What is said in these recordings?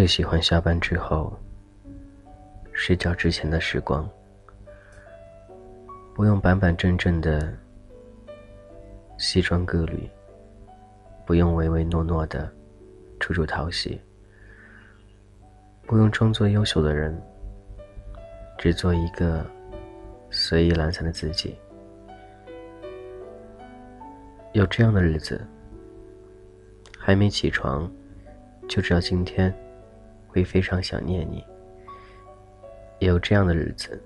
最喜欢下班之后睡觉之前的时光，不用板板正正的西装革履，不用唯唯诺诺的处处讨喜，不用装作优秀的人，只做一个随意懒散的自己。有这样的日子，还没起床，就知道今天。会非常想念你。有这样的日子，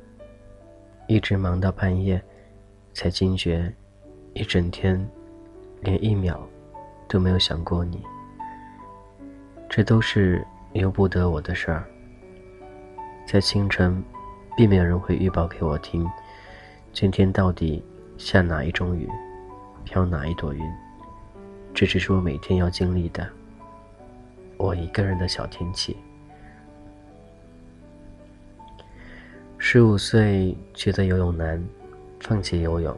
一直忙到半夜，才惊觉，一整天，连一秒，都没有想过你。这都是由不得我的事儿。在清晨，并没有人会预报给我听，今天到底下哪一种雨，飘哪一朵云。这只是我每天要经历的，我一个人的小天气。十五岁觉得游泳难，放弃游泳；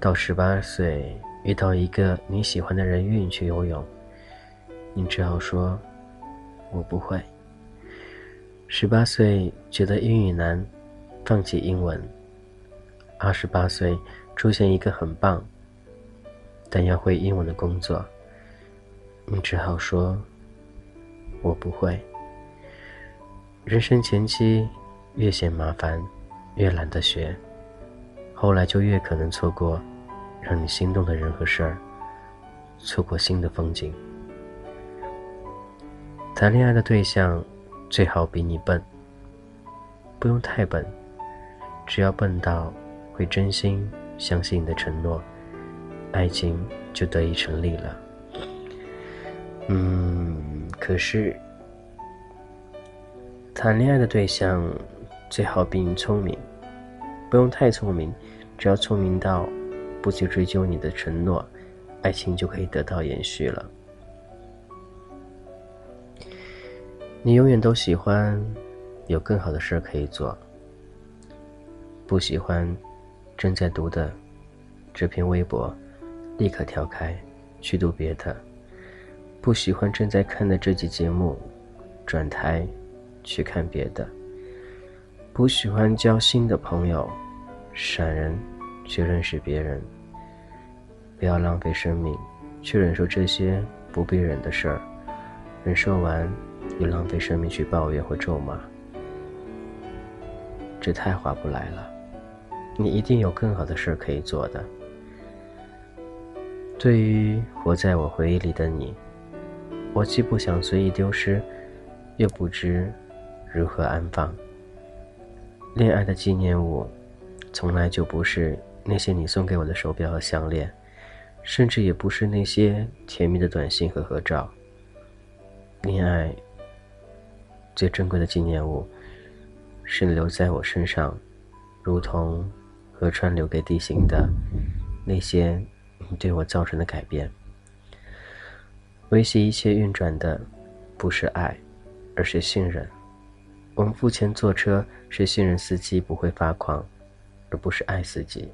到十八岁遇到一个你喜欢的人约你去游泳，你只好说：“我不会。”十八岁觉得英语难，放弃英文；二十八岁出现一个很棒但要会英文的工作，你只好说：“我不会。”人生前期。越嫌麻烦，越懒得学，后来就越可能错过让你心动的人和事儿，错过新的风景。谈恋爱的对象最好比你笨，不用太笨，只要笨到会真心相信你的承诺，爱情就得以成立了。嗯，可是谈恋爱的对象。最好比你聪明，不用太聪明，只要聪明到不去追究你的承诺，爱情就可以得到延续了。你永远都喜欢有更好的事可以做，不喜欢正在读的这篇微博立刻跳开去读别的，不喜欢正在看的这集节目转台去看别的。不喜欢交新的朋友，闪人去认识别人。不要浪费生命去忍受这些不必忍的事儿，忍受完又浪费生命去抱怨或咒骂，这太划不来了。你一定有更好的事儿可以做的。对于活在我回忆里的你，我既不想随意丢失，又不知如何安放。恋爱的纪念物，从来就不是那些你送给我的手表和项链，甚至也不是那些甜蜜的短信和合照。恋爱最珍贵的纪念物，是留在我身上，如同河川留给地形的那些你对我造成的改变。维系一切运转的，不是爱，而是信任。我们付钱坐车，是信任司机不会发狂，而不是爱司机。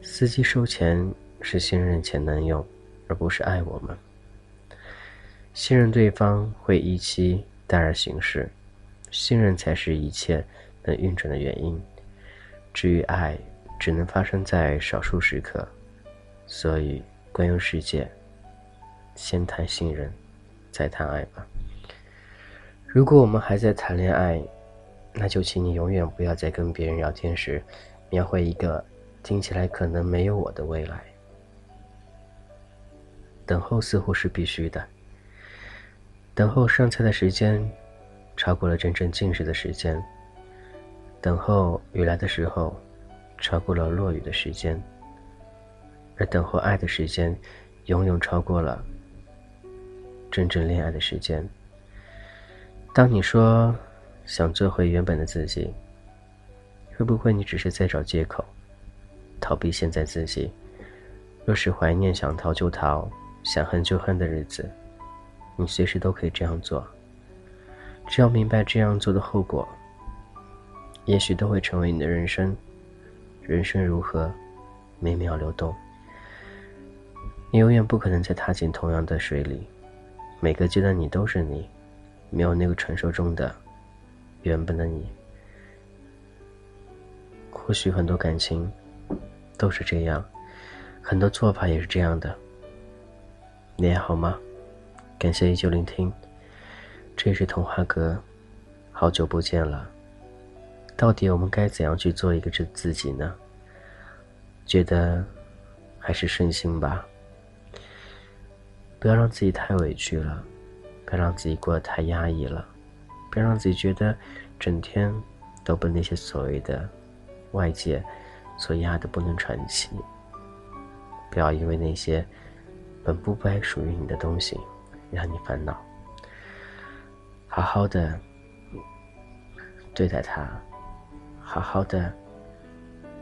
司机收钱是信任钱能用，而不是爱我们。信任对方会依期待而行事，信任才是一切能运转的原因。至于爱，只能发生在少数时刻。所以，关于世界，先谈信任，再谈爱吧。如果我们还在谈恋爱，那就请你永远不要在跟别人聊天时，描绘一个听起来可能没有我的未来。等候似乎是必须的，等候上菜的时间超过了真正进食的时间，等候雨来的时候超过了落雨的时间，而等候爱的时间，永远超过了真正恋爱的时间。当你说想做回原本的自己，会不会你只是在找借口，逃避现在自己？若是怀念想逃就逃，想恨就恨的日子，你随时都可以这样做。只要明白这样做的后果，也许都会成为你的人生。人生如何，每秒流动，你永远不可能再踏进同样的水里。每个阶段你都是你。没有那个传说中的原本的你。或许很多感情都是这样，很多做法也是这样的。你还好吗？感谢依旧聆听，这是童话阁，好久不见了。到底我们该怎样去做一个自自己呢？觉得还是顺心吧，不要让自己太委屈了，不要让自己过得太压抑了，不要让自己觉得整天都被那些所谓的外界所压得不能喘气。不要因为那些本不该属于你的东西让你烦恼。好好的对待他，好好的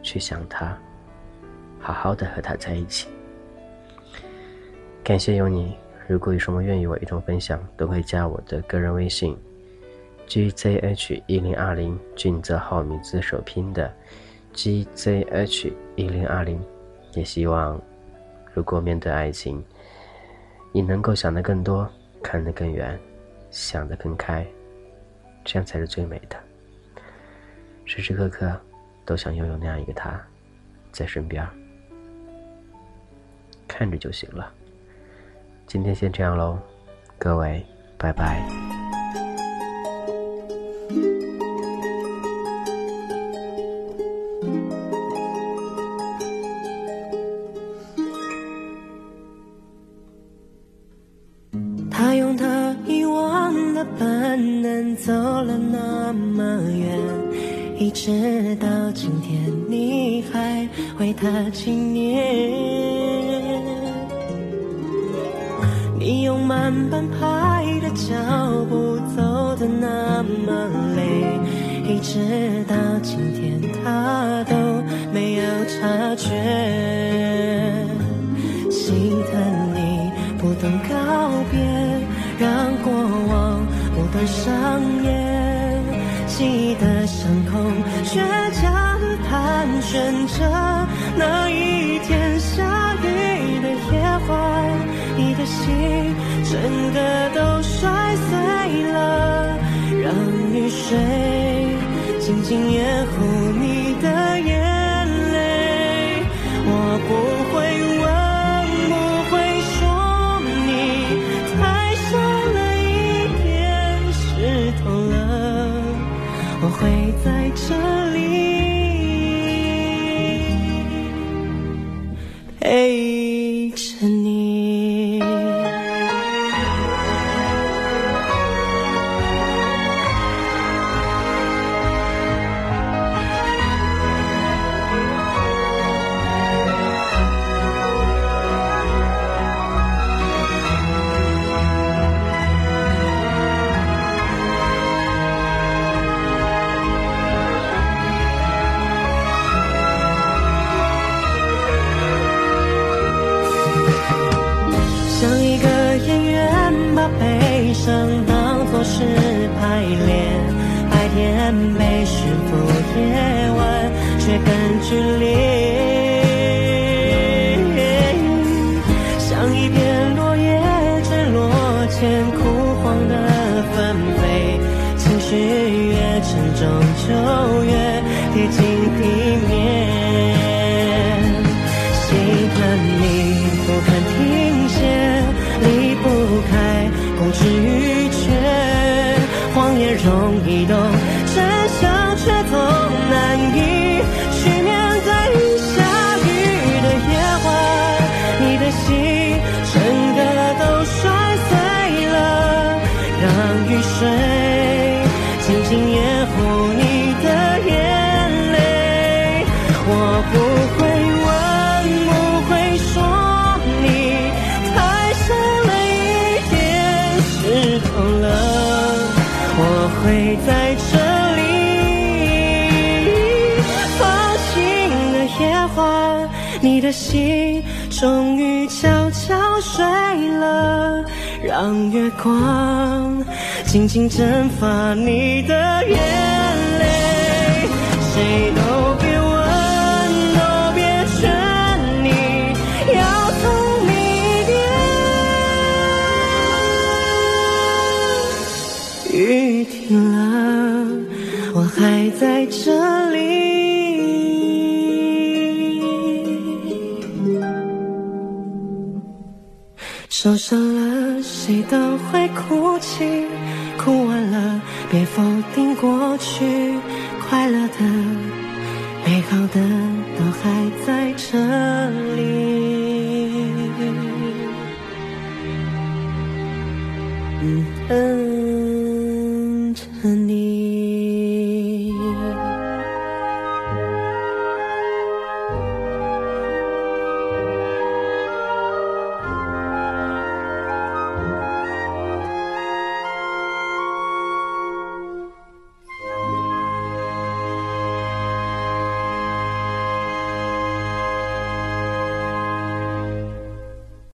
去想他。好好的和他在一起。感谢有你。如果有什么愿与我一同分享，都可以加我的个人微信：gzh 一零二零，俊泽浩名字首拼的 gzh 一零二零。也希望，如果面对爱情，你能够想得更多，看得更远，想得更开，这样才是最美的。时时刻刻都想拥有那样一个他，在身边。看着就行了。今天先这样喽，各位，拜拜。他用他遗忘的本能走了那么远，一直到今天，你还为他纪念。你用慢半拍的脚步走的那么累，一直到今天他都没有察觉。心疼你不懂告别，让过往不断上演，记得伤口倔强的盘旋着那一心整个都摔碎了，让雨水静静掩护你的眼泪。我不会问，不会说，你太深了一点，湿透了，我会在这里陪着。白天的心终于悄悄睡了，让月光静静蒸发你的眼泪。谁都别问，都别劝你，要痛一点。雨停了，我还在这。受伤了，谁都会哭泣，哭完了，别否定过去，快乐的、美好的都还在这里。嗯。